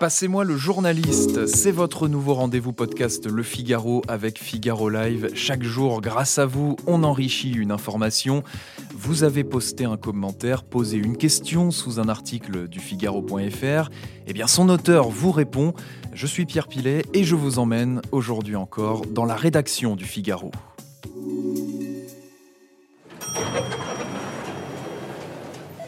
Passez-moi le journaliste, c'est votre nouveau rendez-vous podcast Le Figaro avec Figaro Live. Chaque jour, grâce à vous, on enrichit une information. Vous avez posté un commentaire, posé une question sous un article du Figaro.fr. Eh bien, son auteur vous répond. Je suis Pierre Pilet et je vous emmène aujourd'hui encore dans la rédaction du Figaro.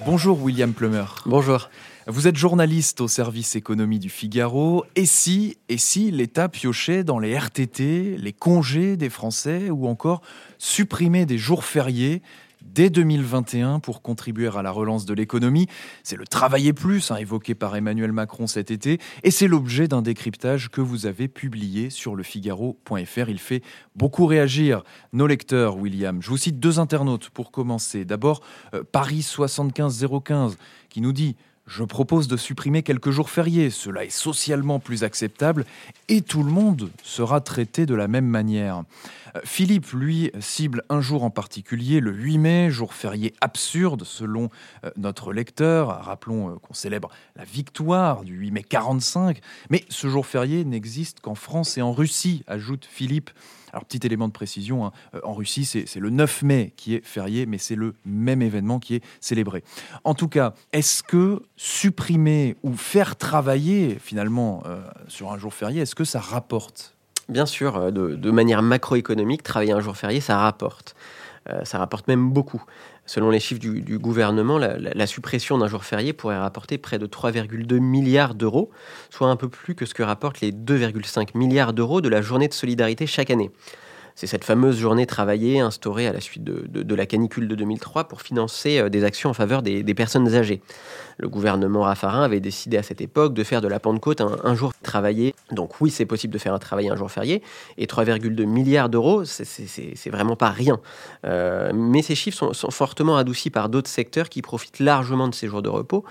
Bonjour William Plumer. Bonjour. Vous êtes journaliste au service économie du Figaro. Et si, et si l'État piochait dans les RTT, les congés des Français ou encore supprimait des jours fériés dès 2021 pour contribuer à la relance de l'économie. C'est le travailler plus, hein, évoqué par Emmanuel Macron cet été, et c'est l'objet d'un décryptage que vous avez publié sur le Figaro.fr. Il fait beaucoup réagir nos lecteurs, William. Je vous cite deux internautes pour commencer. D'abord, euh, Paris 75015 qui nous dit je propose de supprimer quelques jours fériés, cela est socialement plus acceptable et tout le monde sera traité de la même manière. Euh, Philippe, lui, cible un jour en particulier, le 8 mai, jour férié absurde selon euh, notre lecteur. Rappelons euh, qu'on célèbre la victoire du 8 mai 45, mais ce jour férié n'existe qu'en France et en Russie, ajoute Philippe. Alors, petit élément de précision, hein, euh, en Russie, c'est le 9 mai qui est férié, mais c'est le même événement qui est célébré. En tout cas, est-ce que supprimer ou faire travailler finalement euh, sur un jour férié, est-ce que ça rapporte? Bien sûr, euh, de, manière macroéconomique, travailler un jour férié, ça rapporte. Ça rapporte même beaucoup. Selon les chiffres du, gouvernement, la, suppression d'un jour férié pourrait rapporter près de 3,2 milliards d'euros, soit un peu plus que ce que rapportent les 2,5 milliards d'euros de la journée de solidarité chaque année. C'est cette fameuse journée travaillée instaurée à la suite de, la canicule de 2003 pour financer euh, des actions en faveur des, personnes âgées. Le gouvernement Raffarin avait décidé à cette époque de faire de la Pentecôte un, jour travaillé. Donc oui, c'est possible de faire un travail un jour férié. Et 3,2 milliards d'euros, c'est vraiment pas rien. Euh, mais ces chiffres sont, sont fortement adoucis par d'autres secteurs qui profitent largement de ces jours de repos.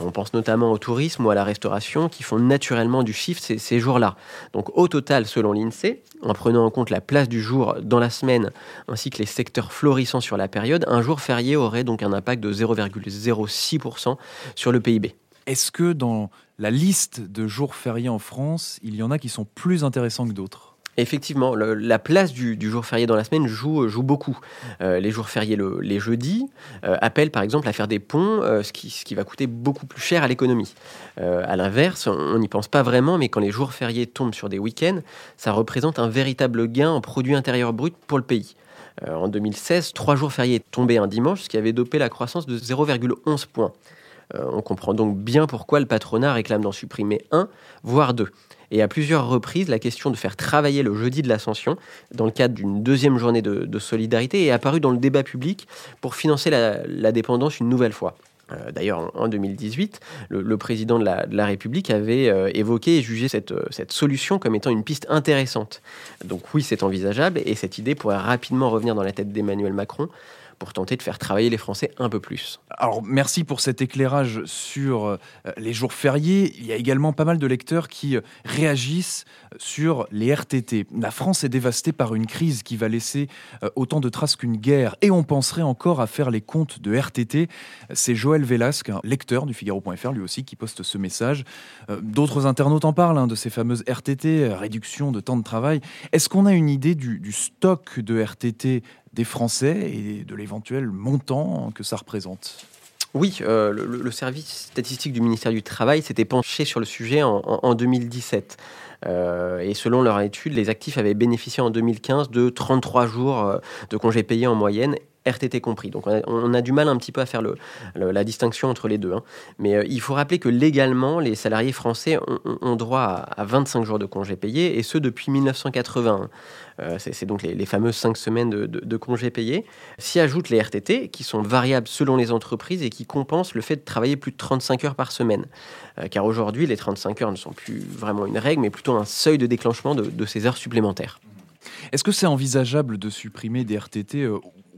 On pense notamment au tourisme ou à la restauration qui font naturellement du chiffre ces, jours-là. Donc au total, selon l'INSEE, en prenant en compte la place du jour dans la semaine ainsi que les secteurs florissants sur la période, un jour férié aurait donc un impact de 0,06% sur le PIB. Est-ce que dans la liste de jours fériés en France, il y en a qui sont plus intéressants que d'autres? Effectivement, la place du, jour férié dans la semaine joue, joue beaucoup. Euh, les jours fériés, les jeudis, euh, appellent par exemple à faire des ponts, euh, ce, qui, ce, qui, va coûter beaucoup plus cher à l'économie. à l'inverse, on n'y pense pas vraiment, mais quand les jours fériés tombent sur des week-ends, ça représente un véritable gain en produit intérieur brut pour le pays. en 2016, trois jours fériés tombaient un dimanche, ce qui avait dopé la croissance de 0,11 points. On comprend donc bien pourquoi le patronat réclame d'en supprimer un, voire deux. Et à plusieurs reprises, la question de faire travailler le jeudi de l'ascension, dans le cadre d'une deuxième journée de, solidarité, est apparue dans le débat public pour financer la, dépendance une nouvelle fois. Euh, d'ailleurs, en, 2018, le, président de la, République avait euh, évoqué et jugé euh, cette, solution comme étant une piste intéressante. Donc oui, c'est envisageable et cette idée pourrait rapidement revenir dans la tête d'Emmanuel Macron pour tenter de faire travailler les Français un peu plus. Alors merci pour cet éclairage sur euh, les jours fériés. Il y a également pas mal de lecteurs qui euh, réagissent sur les RTT. La France est dévastée par une crise qui va laisser euh, autant de traces qu'une guerre et on penserait encore à faire les comptes de RTT. C'est Joël Velasque, lecteur du Figaro.fr lui aussi, qui poste ce message. D'autres internautes en parlent hein, de ces fameuses RTT, réduction de temps de travail. Est-ce qu'on a une idée du stock de RTT des Français et de l'éventuel montant que ça représente oui, euh, le, service statistique du ministère du Travail s'était penché sur le sujet en, 2017. Euh, et selon leur étude, les actifs avaient bénéficié en 2015 de 33 jours euh, de congés payés en moyenne RTT compris. Donc on a, du mal un petit peu à faire la distinction entre les deux. Hein. Mais euh, il faut rappeler que légalement, les salariés français ont, droit à, 25 jours de congés payés, et ce depuis 1980. Euh, c'est donc les, fameuses 5 semaines de, congés payés. S'y ajoutent les RTT, qui sont variables selon les entreprises et qui compensent le fait de travailler plus de 35 heures par semaine. Euh, car aujourd'hui, les 35 heures ne sont plus vraiment une règle, mais plutôt un seuil de déclenchement de, ces heures supplémentaires. Est-ce que c'est envisageable de supprimer des RTT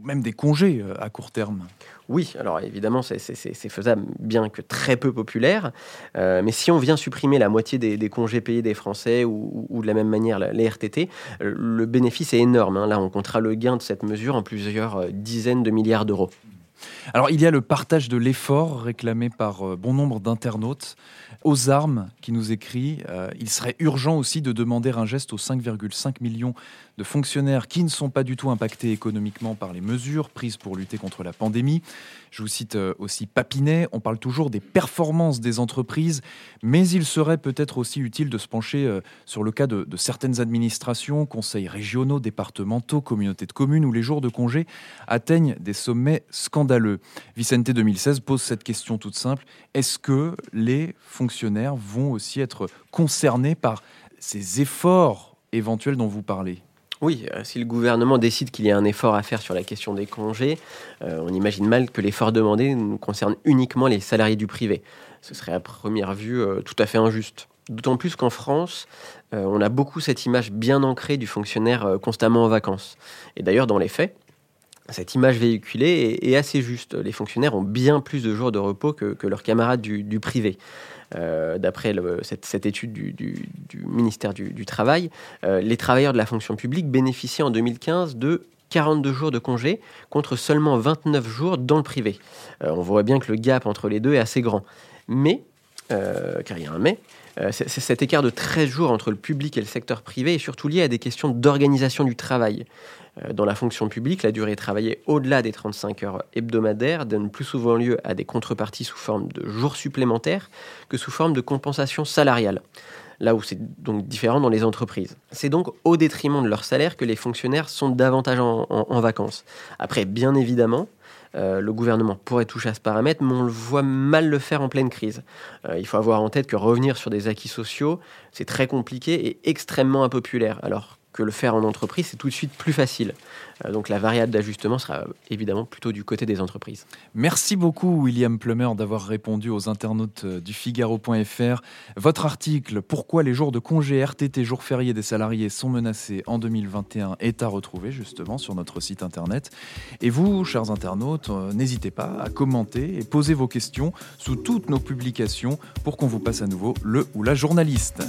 même des congés euh, à court terme. Oui, alors évidemment, c'est faisable, bien que très peu populaire. Euh, mais si on vient supprimer la moitié des, congés payés des Français ou, de la même manière les RTT, euh, le bénéfice est énorme. Hein. Là, on comptera le gain de cette mesure en plusieurs dizaines de milliards d'euros. Alors il y a le partage de l'effort réclamé par euh, bon nombre d'internautes. Aux armes qui nous écrit, euh, il serait urgent aussi de demander un geste aux 5,5 millions de fonctionnaires qui ne sont pas du tout impactés économiquement par les mesures prises pour lutter contre la pandémie. Je vous cite euh, aussi Papinet, on parle toujours des performances des entreprises, mais il serait peut-être aussi utile de se pencher sur le cas de, de, certaines administrations, conseils régionaux, départementaux, communautés de communes, où les jours de congé atteignent des sommets scandaleux. Vicente 2016 pose cette question toute simple, est-ce que les fonctionnaires vont aussi être concernés par ces efforts éventuels dont vous parlez? Oui, euh, si le gouvernement décide qu'il y a un effort à faire sur la question des congés, euh, on imagine mal que l'effort demandé nous concerne uniquement les salariés du privé. Ce serait à première vue euh, tout à fait injuste. D'autant plus qu'en France, on a beaucoup cette image bien ancrée du fonctionnaire constamment en vacances. Et d'ailleurs, dans les faits, cette image véhiculée est, assez juste. Les fonctionnaires ont bien plus de jours de repos que, leurs camarades du privé. Euh, d'après cette, étude du, ministère du, Travail, euh, les travailleurs de la fonction publique bénéficiaient en 2015 de 42 jours de congé contre seulement 29 jours dans le privé. Euh, on voit bien que le gap entre les deux est assez grand. Mais, car il y a un mais, cet écart de 13 jours entre le public et le secteur privé est surtout lié à des questions d'organisation du travail. Euh, dans la fonction publique, la durée travaillée au-delà des 35 heures hebdomadaires donne plus souvent lieu à des contreparties sous forme de jours supplémentaires que sous forme de compensation salariale. Là où c'est donc différent dans les entreprises. C'est donc au détriment de leur salaire que les fonctionnaires sont davantage en, vacances. Après, bien évidemment, euh, le gouvernement pourrait toucher à ce paramètre, mais on le voit mal le faire en pleine crise. Euh, il faut avoir en tête que revenir sur des acquis sociaux, c'est très compliqué et extrêmement impopulaire. Alors que le faire en entreprise, c'est tout de suite plus facile. Euh, donc la variable d'ajustement sera évidemment plutôt du côté des entreprises. Merci beaucoup William Plumer d'avoir répondu aux internautes euh, du Figaro.fr. Votre article Pourquoi les jours de congé RTT, jours fériés des salariés sont menacés en 2021 est à retrouver justement sur notre site internet. Et vous, chers internautes, euh, n'hésitez pas à commenter et poser vos questions sous toutes nos publications pour qu'on vous passe à nouveau le ou la journaliste.